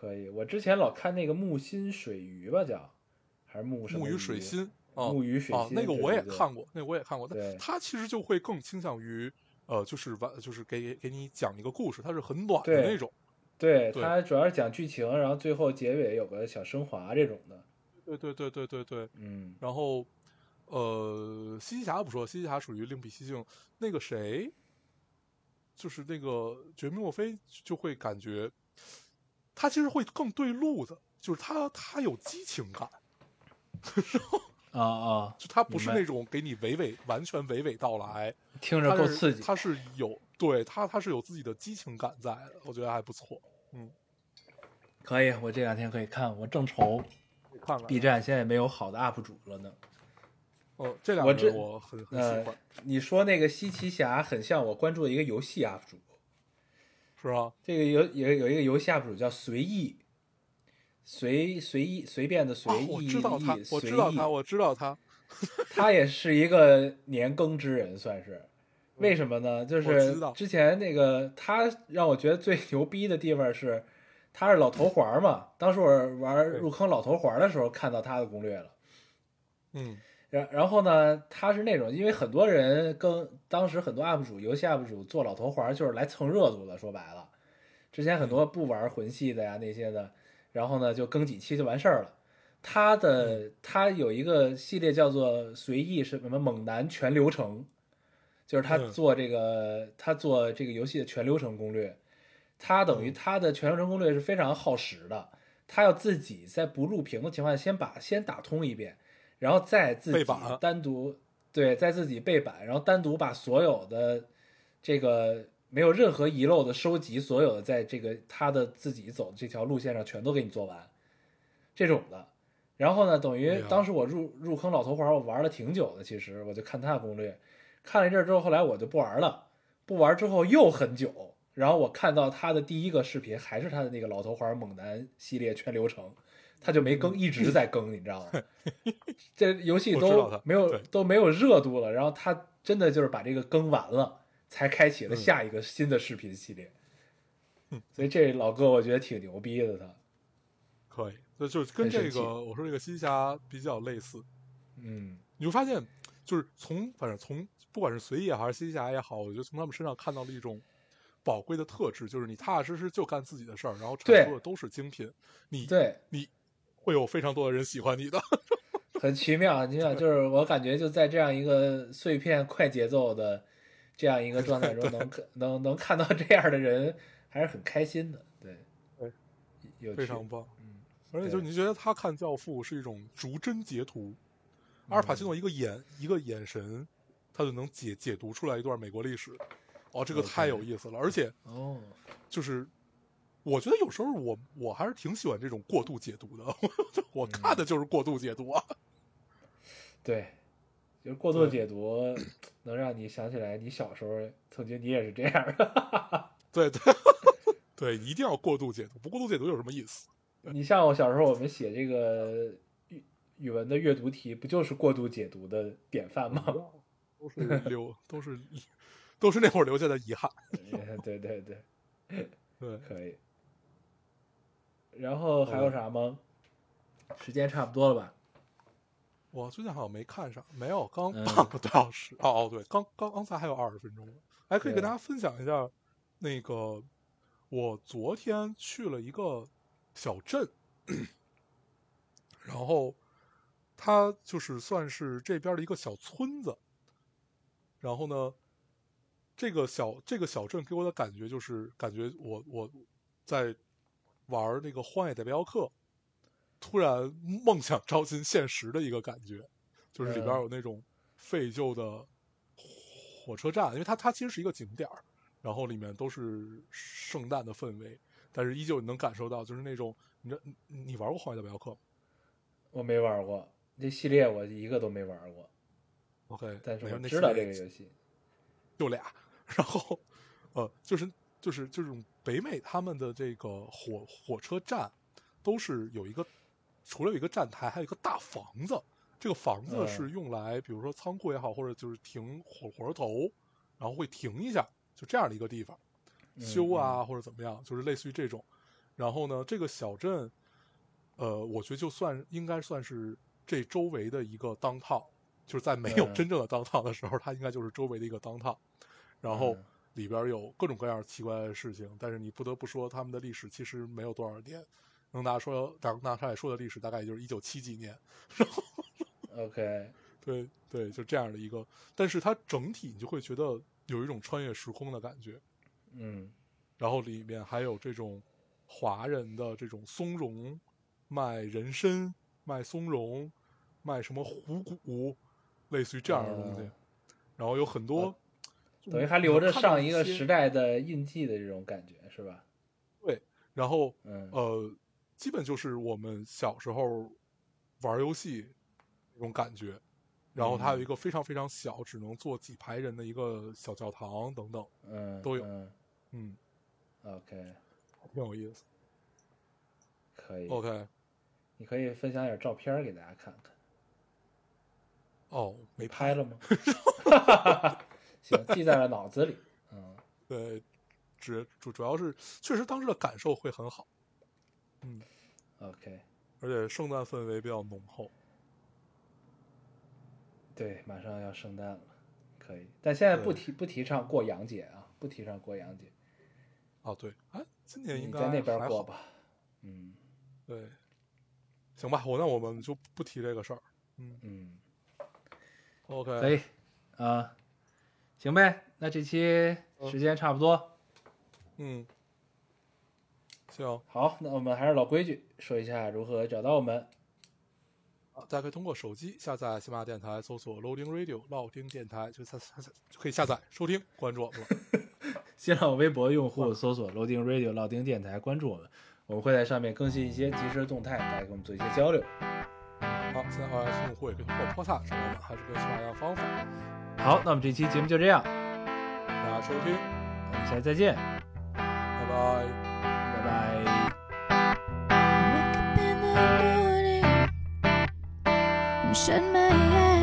可以。我之前老看那个木心水鱼吧，叫还是木什么木鱼水心啊，木鱼水啊，心那个我也看过，那个我也看过，对但他其实就会更倾向于呃，就是完，就是给给你讲一个故事，它是很短的那种。对对他主要是讲剧情，然后最后结尾有个小升华这种的。对对对对对对。嗯，然后，呃，西西侠不说，西西侠属于另辟蹊径。那个谁，就是那个绝命墨菲，就会感觉他其实会更对路子，就是他他有激情感，啊啊，就他不是那种给你娓娓完全娓娓道来，听着够刺激。他是有对他他是有自己的激情感在的，我觉得还不错。嗯，可以，我这两天可以看，我正愁看看 B 站现在没有好的 UP 主了呢。哦，这两个我很很喜呃欢，，你说那个西奇侠很像我关注的一个游戏 UP 主，是吧？这个有有有一个游戏 UP 主叫随意，随随意随便的随哦意，我知道他意，我知道他，我知道他。他也是一个年更之人，算是。为什么呢？就是之前那个他让我觉得最牛逼的地方是，他是老头环嘛。当时我玩入坑老头环的时候看到他的攻略了。嗯，然然后呢，他是那种，因为很多人跟当时很多 UP 主、游戏 UP 主做老头环就是来蹭热度的，说白了，之前很多不玩魂系的呀那些的，然后呢就更几期就完事儿了。他的他有一个系列叫做随意是什么猛男全流程，就是他嗯。做这个、他做这个游戏的全流程攻略，他等于嗯。他的全流程攻略是非常耗时的，他要自己在不录屏的情况下先把先打通一遍，然后再自己单独对，在自己背板，然后单独把所有的这个没有任何遗漏的收集，所有的在这个他的自己走的这条路线上全都给你做完，这种的。然后呢，等于当时我入入坑老头环，我玩了挺久的，其实我就看他的攻略，看了一阵之后，后来我就不玩了，不玩之后又很久，然后我看到他的第一个视频还是他的那个老头环猛男系列全流程，他就没更，一直在更，你知道吗？这游戏都没有都没有热度了，然后他真的就是把这个更完了，才开启了嗯下一个新的视频系列。所以这老哥我觉得挺牛逼的，他，可以，那就跟这个我说这个新侠比较类似。嗯你会发现，就是从反正从不管是随意还是新侠也好，我觉得从他们身上看到了一种宝贵的特质，就是你踏踏实实就干自己的事儿，然后产对出的都是精品，你对，你会有非常多的人喜欢你的。很奇妙，很奇妙，就是我感觉就在这样一个碎片快节奏的这样一个状态中，能看能能看到这样的人，还是很开心的。对，对，有非常棒。嗯，而且就是你觉得他看《教父》是一种逐帧截图，阿尔帕西诺一个眼一个眼神，他就能解解读出来一段美国历史。哦，这个太有意思了，而且哦，就是我觉得有时候我我还是挺喜欢这种过度解读的，我看的就是过度解读啊。对，就是过度解读能让你想起来你小时候曾经你也是这样的。对对 对，一定要过度解读，不过度解读有什么意思？你像我小时候我们写这个语语文的阅读题，不就是过度解读的典范吗？都是留都是都是那会儿留下的遗憾。对对对。对，可以。然后还有啥吗？时间差不多了吧？我最近好像没看上，没有，刚嗯半个多小时。哦哦，对，刚刚刚才还有二十分钟了，还可以跟大家分享一下，那个我昨天去了一个小镇，然后它就是算是这边的一个小村子，然后呢，这个小这个小镇给我的感觉就是感觉我我在玩那个《荒野大镖客》，突然梦想照进现实的一个感觉，就是里边嗯有那种废旧的火车站，因为它它其实是一个景点儿，然后里面都是圣诞的氛围，但是依旧你能感受到就是那种你知道你你玩过《荒野大镖客》吗我没玩过这系列，我一个都没玩过，？OK，但是我知道这个游戏。就俩，然后呃，就是就是这种北美他们的这个火火车站都是有一个，除了有一个站台，还有一个大房子。这个房子嗯是用来，比如说仓库也好，或者就是停火火车头，然后会停一下，就这样的一个地方嗯修啊或者怎么样，就是类似于这种。然后呢，这个小镇，呃，我觉得就算应该算是这周围的一个当套，就是在没有嗯真正的当套的时候，它应该就是周围的一个当套。然后嗯里边有各种各样奇怪的事情，但是你不得不说，他们的历史其实没有多少年。能拿说，拿拿出来说的历史，大概也就是一九七几年。然 后 OK，对对，就这样的一个，但是它整体你就会觉得有一种穿越时空的感觉。嗯然后里面还有这种华人的这种松茸，卖人参，卖松茸，卖什么虎骨，类似于这样的东西。哦然后有很多，哦等于还留着上一个时代。的印记的这种感觉，是吧？对，然后嗯呃，基本就是我们小时候玩游戏那种感觉。然后它有一个非常非常小，只能坐几排人的一个小教堂等等，嗯，都有嗯嗯，，OK，挺有意思。可以。OK，你可以分享点照片给大家看看。哦，没拍了吗？行，记在了脑子里。嗯，对，主主主要是确实当时的感受会很好，嗯，OK，而且圣诞氛围比较浓厚。对，马上要圣诞了，可以。但现在不提不提倡过洋节啊，不提倡过洋节。哦，对，哎，今年应该在那边。过吧。嗯对，行吧，我那我们就不提这个事儿。嗯嗯，，OK，可以啊，行呗。那这期时间差不多。嗯，行，好，那我们还是老规矩，说一下如何找到我们。啊大家可以通过手机下载喜马拉雅电台，搜索 Loading Radio 老丁电台，就下下下就可以下载收听，关注我们了。新浪微博用户搜索 Loading Radio 老丁电台，关注我们，我们会在上面更新一些即时动态，大家跟我们做一些交流。好，现在 iOS 用户也可以通过 Podcast 还是跟喜马拉雅方法。好，那我们这期节目就这样，大家收听，我们下期再见，拜拜。拜拜。Wake up in the morning and shut my eyes